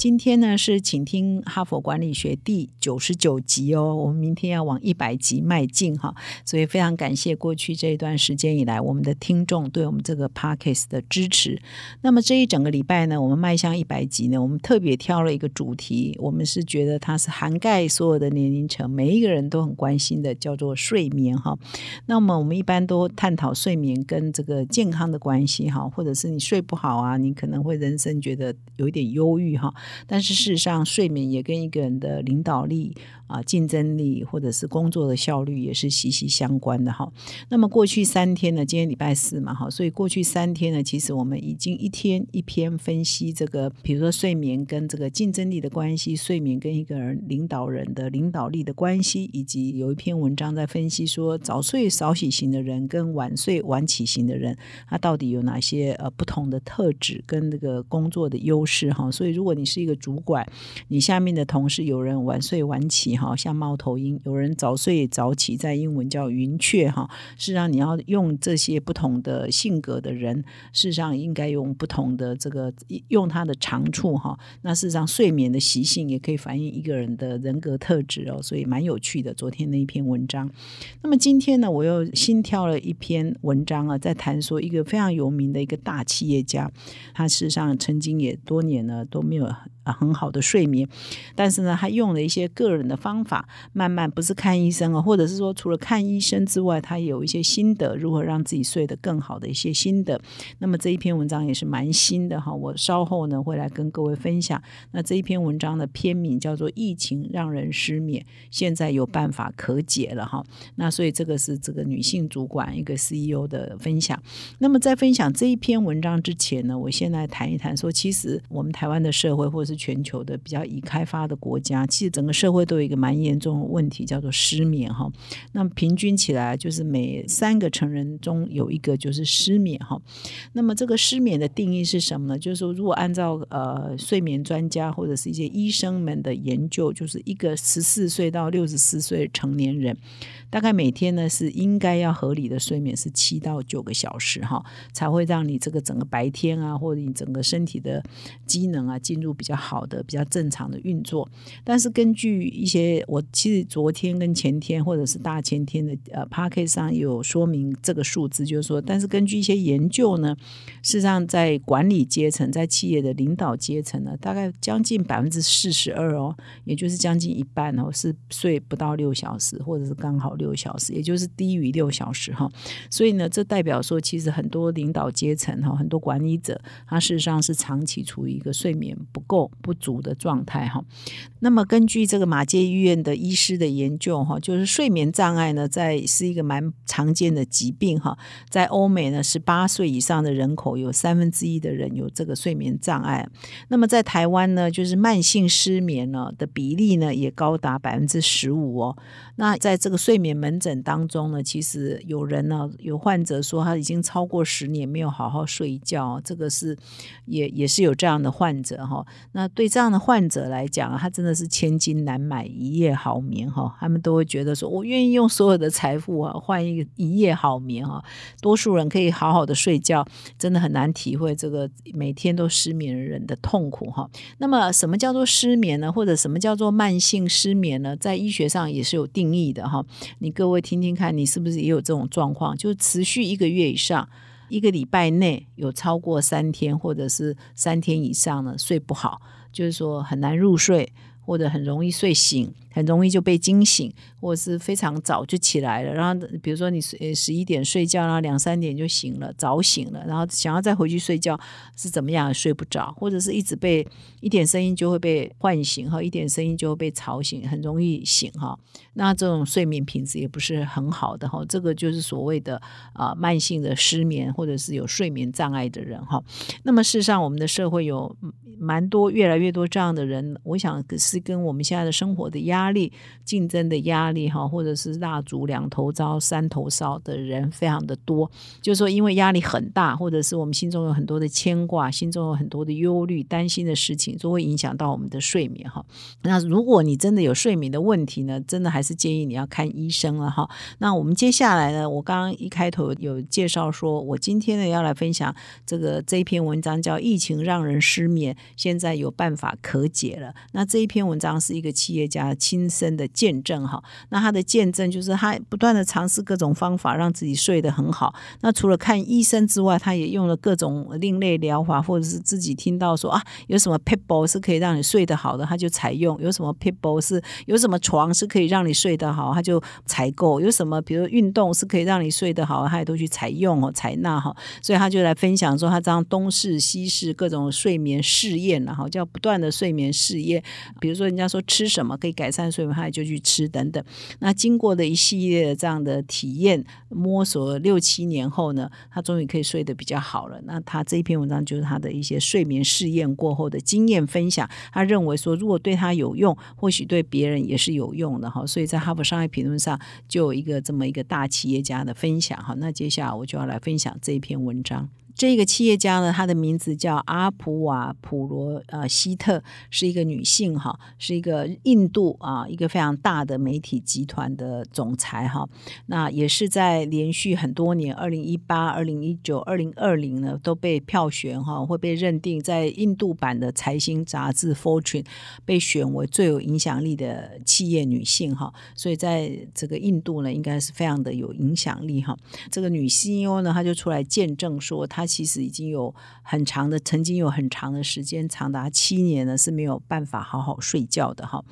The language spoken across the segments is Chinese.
今天呢是请听哈佛管理学第九十九集哦，我们明天要往一百集迈进哈，所以非常感谢过去这一段时间以来我们的听众对我们这个 Podcast 的支持。那么这一整个礼拜呢，我们迈向一百集呢，我们特别挑了一个主题，我们是觉得它是涵盖所有的年龄层，每一个人都很关心的，叫做睡眠哈。那么我们一般都探讨睡眠跟这个健康的关系哈，或者是你睡不好啊，你可能会人生觉得有一点忧郁哈。但是事实上，睡眠也跟一个人的领导力啊、竞争力，或者是工作的效率也是息息相关的哈。那么过去三天呢，今天礼拜四嘛哈，所以过去三天呢，其实我们已经一天一篇分析这个，比如说睡眠跟这个竞争力的关系，睡眠跟一个人领导人的领导力的关系，以及有一篇文章在分析说早睡早起型的人跟晚睡晚起型的人，他到底有哪些呃不同的特质跟这个工作的优势哈。所以如果你是一个主管，你下面的同事有人晚睡晚起哈，像猫头鹰；有人早睡早起，在英文叫云雀哈。事实上，你要用这些不同的性格的人，事实上应该用不同的这个用他的长处哈。那事实上，睡眠的习性也可以反映一个人的人格特质哦，所以蛮有趣的。昨天那一篇文章，那么今天呢，我又新挑了一篇文章啊，在谈说一个非常有名的一个大企业家，他事实上曾经也多年呢都没有。啊，很好的睡眠，但是呢，他用了一些个人的方法，慢慢不是看医生啊，或者是说除了看医生之外，他有一些心得，如何让自己睡得更好的一些心得。那么这一篇文章也是蛮新的哈，我稍后呢会来跟各位分享。那这一篇文章的篇名叫做《疫情让人失眠》，现在有办法可解了哈。那所以这个是这个女性主管一个 CEO 的分享。那么在分享这一篇文章之前呢，我先来谈一谈说，其实我们台湾的社会或者是全球的比较已开发的国家，其实整个社会都有一个蛮严重的问题，叫做失眠哈。那么平均起来，就是每三个成人中有一个就是失眠哈。那么这个失眠的定义是什么呢？就是说，如果按照呃睡眠专家或者是一些医生们的研究，就是一个十四岁到六十四岁成年人，大概每天呢是应该要合理的睡眠是七到九个小时哈，才会让你这个整个白天啊，或者你整个身体的机能啊进入比较。比较好的，比较正常的运作，但是根据一些，我其实昨天跟前天或者是大前天的呃 p a c k e 上有说明这个数字，就是说，但是根据一些研究呢，事实上在管理阶层，在企业的领导阶层呢，大概将近百分之四十二哦，也就是将近一半哦，是睡不到六小时，或者是刚好六小时，也就是低于六小时哈。所以呢，这代表说，其实很多领导阶层哈，很多管理者，他事实上是长期处于一个睡眠不够。不足的状态哈，那么根据这个马街医院的医师的研究哈，就是睡眠障碍呢，在是一个蛮常见的疾病哈，在欧美呢，十八岁以上的人口有三分之一的人有这个睡眠障碍，那么在台湾呢，就是慢性失眠呢的比例呢也高达百分之十五哦。那在这个睡眠门诊当中呢，其实有人呢有患者说他已经超过十年没有好好睡觉，这个是也也是有这样的患者哈。那对这样的患者来讲，他真的是千金难买一夜好眠哈。他们都会觉得说，我愿意用所有的财富啊换一个一夜好眠哈。多数人可以好好的睡觉，真的很难体会这个每天都失眠的人的痛苦哈。那么什么叫做失眠呢？或者什么叫做慢性失眠呢？在医学上也是有定。义的哈，你各位听听看，你是不是也有这种状况？就持续一个月以上，一个礼拜内有超过三天，或者是三天以上呢，睡不好，就是说很难入睡，或者很容易睡醒。很容易就被惊醒，或者是非常早就起来了。然后比如说你睡十一点睡觉，然后两三点就醒了，早醒了，然后想要再回去睡觉是怎么样也睡不着，或者是一直被一点声音就会被唤醒哈，一点声音就会被吵醒，很容易醒哈。那这种睡眠品质也不是很好的哈。这个就是所谓的啊慢性的失眠，或者是有睡眠障碍的人哈。那么事实上，我们的社会有蛮多越来越多这样的人，我想是跟我们现在的生活的压力、竞争的压力哈，或者是蜡烛两头烧、三头烧的人非常的多。就是说，因为压力很大，或者是我们心中有很多的牵挂，心中有很多的忧虑、担心的事情，都会影响到我们的睡眠哈。那如果你真的有睡眠的问题呢，真的还是建议你要看医生了哈。那我们接下来呢，我刚刚一开头有介绍说，我今天呢要来分享这个这一篇文章，叫《疫情让人失眠》，现在有办法可解了。那这一篇文章是一个企业家亲身的见证哈。那他的见证就是他不断的尝试各种方法，让自己睡得很好。那除了看医生之外，他也用了各种另类疗法，或者是自己听到说啊，有什么 people 是可以让你睡得好的，他就采用；有什么 people 是有什么床是可以让你睡得好，他就采购；有什么比如运动是可以让你睡得好，他也都去采用哦，采纳哈。所以他就来分享说，他这样东试西试各种睡眠试验，然后叫不断的睡眠试验。比比如说人家说吃什么可以改善睡眠，他也就去吃等等。那经过的一系列这样的体验摸索六七年后呢，他终于可以睡得比较好了。那他这一篇文章就是他的一些睡眠试验过后的经验分享。他认为说，如果对他有用，或许对别人也是有用的哈。所以在哈佛商业评论上就有一个这么一个大企业家的分享哈。那接下来我就要来分享这一篇文章。这个企业家呢，她的名字叫阿普瓦普罗呃希特，是一个女性哈，是一个印度啊一个非常大的媒体集团的总裁哈。那也是在连续很多年，二零一八、二零一九、二零二零呢，都被票选哈，会被认定在印度版的财经杂志 Fortune 被选为最有影响力的企业女性哈。所以在这个印度呢，应该是非常的有影响力哈。这个女 CEO 呢，她就出来见证说她。其实已经有很长的，曾经有很长的时间，长达七年呢是没有办法好好睡觉的哈。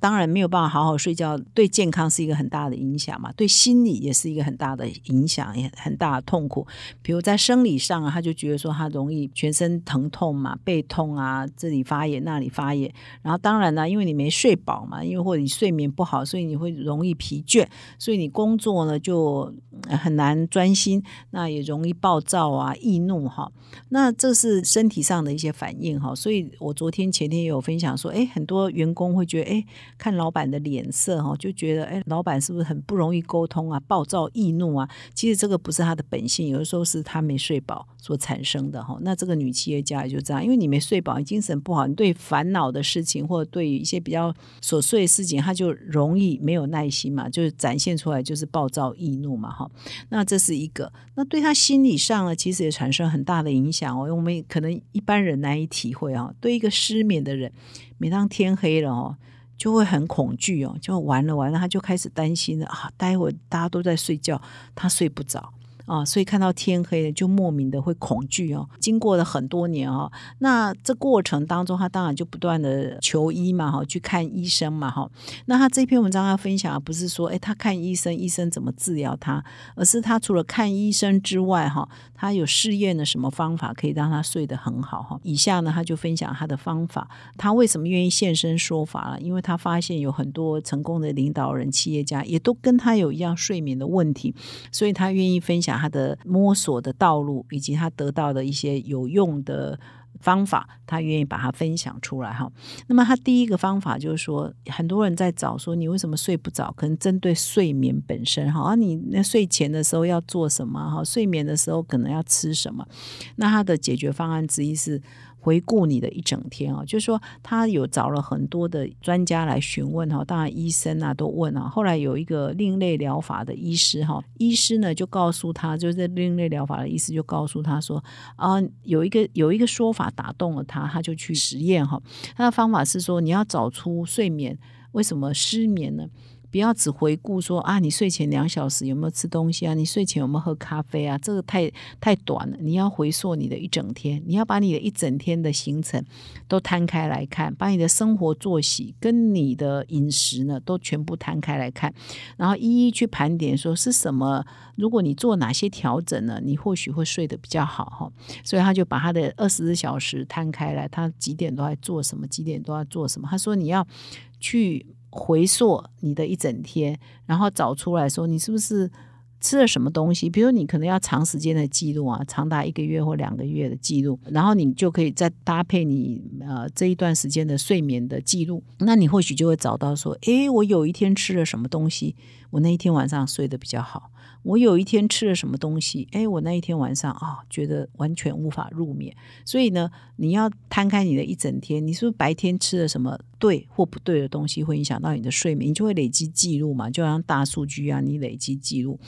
当然没有办法好好睡觉，对健康是一个很大的影响嘛，对心理也是一个很大的影响，也很大的痛苦。比如在生理上啊，他就觉得说他容易全身疼痛嘛，背痛啊，这里发炎那里发炎。然后当然呢，因为你没睡饱嘛，因为或者你睡眠不好，所以你会容易疲倦，所以你工作呢就很难专心，那也容易暴躁啊。易易怒哈，那这是身体上的一些反应哈，所以我昨天前天也有分享说，哎，很多员工会觉得，哎，看老板的脸色哈，就觉得，哎，老板是不是很不容易沟通啊，暴躁易怒啊？其实这个不是他的本性，有的时候是他没睡饱所产生的哈。那这个女企业家也就这样，因为你没睡饱，你精神不好，你对烦恼的事情或者对一些比较琐碎的事情，他就容易没有耐心嘛，就是展现出来就是暴躁易怒嘛哈。那这是一个，那对他心理上呢，其实也。产生很大的影响哦，因为我们可能一般人难以体会哦。对一个失眠的人，每当天黑了哦，就会很恐惧哦，就完了完了，他就开始担心了啊。待会大家都在睡觉，他睡不着。啊，所以看到天黑了就莫名的会恐惧哦。经过了很多年哦，那这过程当中他当然就不断的求医嘛，哈，去看医生嘛，哈。那他这篇文章要分享的不是说，哎，他看医生，医生怎么治疗他，而是他除了看医生之外，哈，他有试验了什么方法可以让他睡得很好，哈。以下呢，他就分享他的方法。他为什么愿意现身说法了？因为他发现有很多成功的领导人、企业家也都跟他有一样睡眠的问题，所以他愿意分享。他的摸索的道路，以及他得到的一些有用的方法，他愿意把它分享出来哈。那么他第一个方法就是说，很多人在找说你为什么睡不着，可能针对睡眠本身哈，啊，你那睡前的时候要做什么哈？睡眠的时候可能要吃什么？那他的解决方案之一是。回顾你的一整天啊，就是说他有找了很多的专家来询问哈，当然医生啊都问啊。后来有一个另类疗法的医师哈，医师呢就告诉他，就是另类疗法的意思，就告诉他说啊，有一个有一个说法打动了他，他就去实验哈。他的方法是说，你要找出睡眠为什么失眠呢？不要只回顾说啊，你睡前两小时有没有吃东西啊？你睡前有没有喝咖啡啊？这个太太短了。你要回溯你的一整天，你要把你的一整天的行程都摊开来看，把你的生活作息跟你的饮食呢都全部摊开来看，然后一一去盘点，说是什么？如果你做哪些调整呢？你或许会睡得比较好哈。所以他就把他的二十四小时摊开来，他几点都在做什么，几点都要做什么。他说你要去。回溯你的一整天，然后找出来说你是不是吃了什么东西，比如你可能要长时间的记录啊，长达一个月或两个月的记录，然后你就可以再搭配你呃这一段时间的睡眠的记录，那你或许就会找到说，诶，我有一天吃了什么东西，我那一天晚上睡得比较好。我有一天吃了什么东西，哎，我那一天晚上啊，觉得完全无法入眠。所以呢，你要摊开你的一整天，你是不是白天吃了什么对或不对的东西，会影响到你的睡眠，你就会累积记录嘛，就像大数据啊，你累积记录，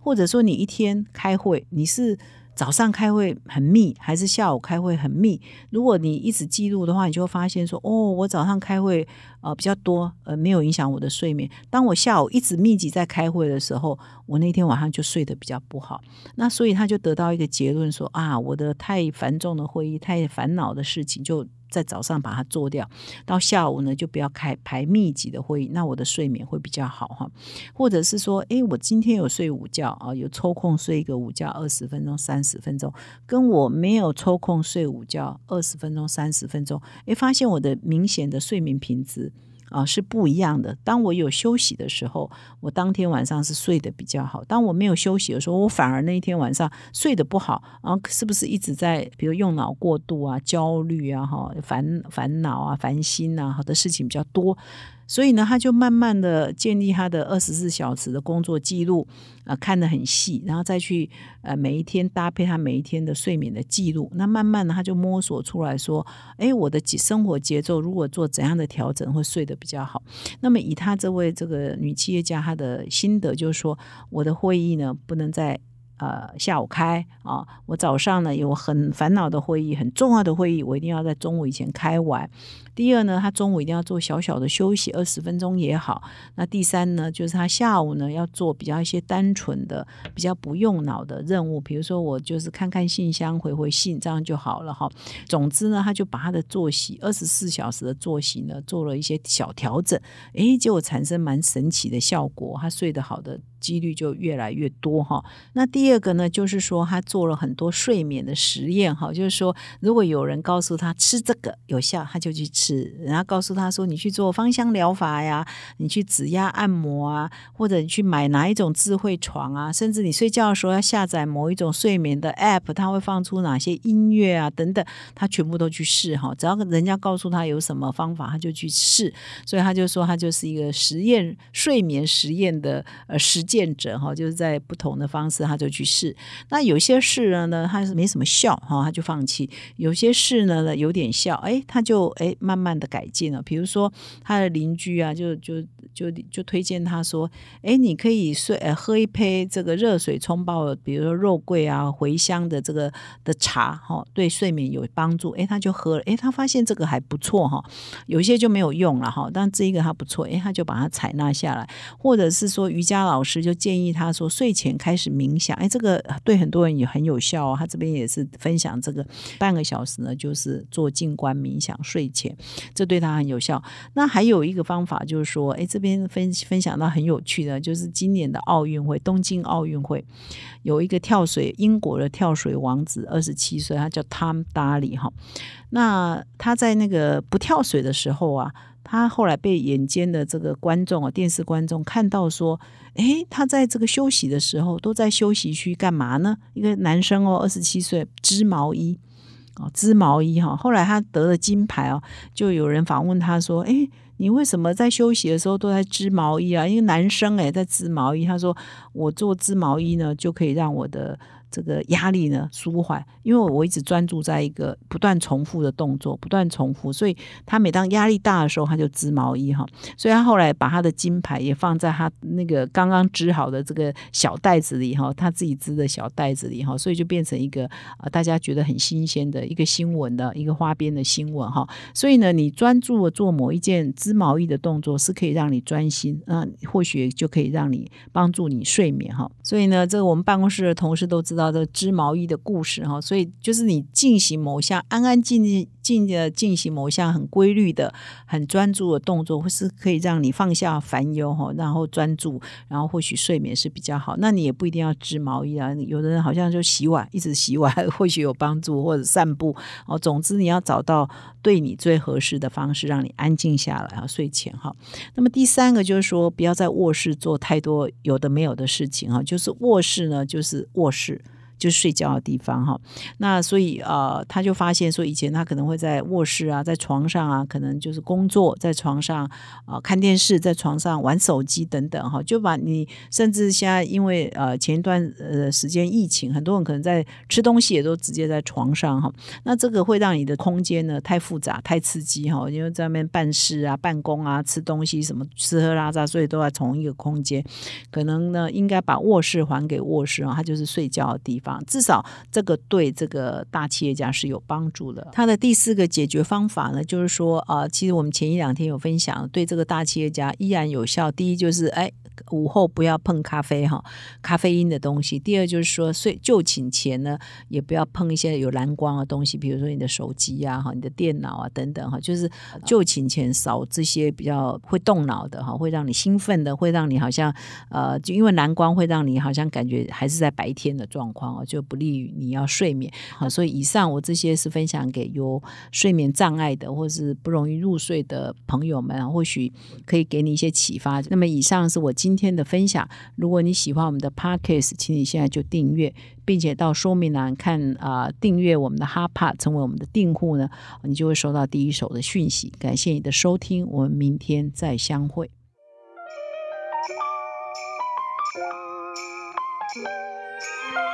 或者说你一天开会，你是。早上开会很密，还是下午开会很密？如果你一直记录的话，你就会发现说，哦，我早上开会呃比较多，呃没有影响我的睡眠。当我下午一直密集在开会的时候，我那天晚上就睡得比较不好。那所以他就得到一个结论说，啊，我的太繁重的会议，太烦恼的事情就。在早上把它做掉，到下午呢就不要开排密集的会议，那我的睡眠会比较好哈。或者是说，诶，我今天有睡午觉啊，有抽空睡一个午觉二十分钟、三十分钟，跟我没有抽空睡午觉二十分钟、三十分钟，诶，发现我的明显的睡眠品质。啊，是不一样的。当我有休息的时候，我当天晚上是睡得比较好；当我没有休息的时候，我反而那一天晚上睡得不好。然后是不是一直在，比如用脑过度啊、焦虑啊、哈烦烦恼啊、烦心啊，好的事情比较多。所以呢，他就慢慢的建立他的二十四小时的工作记录，啊，看得很细，然后再去呃每一天搭配他每一天的睡眠的记录。那慢慢的，他就摸索出来说，哎，我的生活节奏如果做怎样的调整，会睡得比较好。那么以他这位这个女企业家，她的心得就是说，我的会议呢，不能在。呃，下午开啊，我早上呢有很烦恼的会议，很重要的会议，我一定要在中午以前开完。第二呢，他中午一定要做小小的休息，二十分钟也好。那第三呢，就是他下午呢要做比较一些单纯的、比较不用脑的任务，比如说我就是看看信箱、回回信，这样就好了哈。总之呢，他就把他的作息二十四小时的作息呢做了一些小调整，诶，结果产生蛮神奇的效果，他睡得好的。几率就越来越多哈。那第二个呢，就是说他做了很多睡眠的实验哈，就是说如果有人告诉他吃这个有效，他就去吃；然后告诉他说你去做芳香疗法呀，你去指压按摩啊，或者你去买哪一种智慧床啊，甚至你睡觉的时候要下载某一种睡眠的 App，它会放出哪些音乐啊等等，他全部都去试哈。只要人家告诉他有什么方法，他就去试。所以他就说他就是一个实验睡眠实验的呃实。见者哈，就是在不同的方式，他就去试。那有些试了呢，他是没什么效哈，他就放弃；有些试呢有点效，哎，他就哎慢慢的改进了。比如说他的邻居啊，就就就就推荐他说，哎，你可以睡喝一杯这个热水冲泡，比如说肉桂啊、茴香的这个的茶哈，对睡眠有帮助。哎，他就喝了，哎，他发现这个还不错哈。有些就没有用了哈，但这一个他不错，哎，他就把它采纳下来，或者是说瑜伽老师。就建议他说睡前开始冥想，哎，这个对很多人也很有效哦。他这边也是分享这个半个小时呢，就是做静观冥想睡前，这对他很有效。那还有一个方法就是说，哎，这边分分享到很有趣的，就是今年的奥运会，东京奥运会有一个跳水英国的跳水王子，二十七岁，他叫 Tom Daly 哈。那他在那个不跳水的时候啊。他后来被眼尖的这个观众啊，电视观众看到说，诶，他在这个休息的时候都在休息区干嘛呢？一个男生哦，二十七岁，织毛衣哦，织毛衣哈。后来他得了金牌哦，就有人访问他说，诶，你为什么在休息的时候都在织毛衣啊？因为男生诶，在织毛衣。他说，我做织毛衣呢，就可以让我的。这个压力呢舒缓，因为我一直专注在一个不断重复的动作，不断重复，所以他每当压力大的时候，他就织毛衣哈。所以他后来把他的金牌也放在他那个刚刚织好的这个小袋子里哈，他自己织的小袋子里哈，所以就变成一个呃大家觉得很新鲜的一个新闻的一个花边的新闻哈。所以呢，你专注做某一件织毛衣的动作，是可以让你专心，嗯，或许就可以让你帮助你睡眠哈。所以呢，这个我们办公室的同事都知道。的织毛衣的故事哈，所以就是你进行某项安安静静静的进行某项很规律的、很专注的动作，或是可以让你放下烦忧哈，然后专注，然后或许睡眠是比较好。那你也不一定要织毛衣啊，有的人好像就洗碗，一直洗碗，或许有帮助，或者散步哦。总之，你要找到对你最合适的方式，让你安静下来啊，睡前哈。那么第三个就是说，不要在卧室做太多有的没有的事情哈，就是卧室呢，就是卧室。就是睡觉的地方哈，那所以呃，他就发现说，以前他可能会在卧室啊，在床上啊，可能就是工作，在床上啊看电视，在床上玩手机等等哈，就把你甚至现在因为呃前一段呃时间疫情，很多人可能在吃东西也都直接在床上哈，那这个会让你的空间呢太复杂、太刺激哈，因为在外面办事啊、办公啊、吃东西什么吃喝拉撒，所以都在同一个空间，可能呢应该把卧室还给卧室啊，它就是睡觉的地方。至少这个对这个大企业家是有帮助的。他的第四个解决方法呢，就是说啊，其实我们前一两天有分享，对这个大企业家依然有效。第一就是哎。午后不要碰咖啡哈，咖啡因的东西。第二就是说睡就寝前呢，也不要碰一些有蓝光的东西，比如说你的手机啊、哈、你的电脑啊等等哈。就是就寝前少这些比较会动脑的哈，会让你兴奋的，会让你好像呃，就因为蓝光会让你好像感觉还是在白天的状况哦，就不利于你要睡眠。好，所以以上我这些是分享给有睡眠障碍的或是不容易入睡的朋友们，或许可以给你一些启发。那么以上是我今今天的分享，如果你喜欢我们的 podcast，请你现在就订阅，并且到说明栏看啊，订阅我们的哈帕，成为我们的订户呢，你就会收到第一手的讯息。感谢你的收听，我们明天再相会。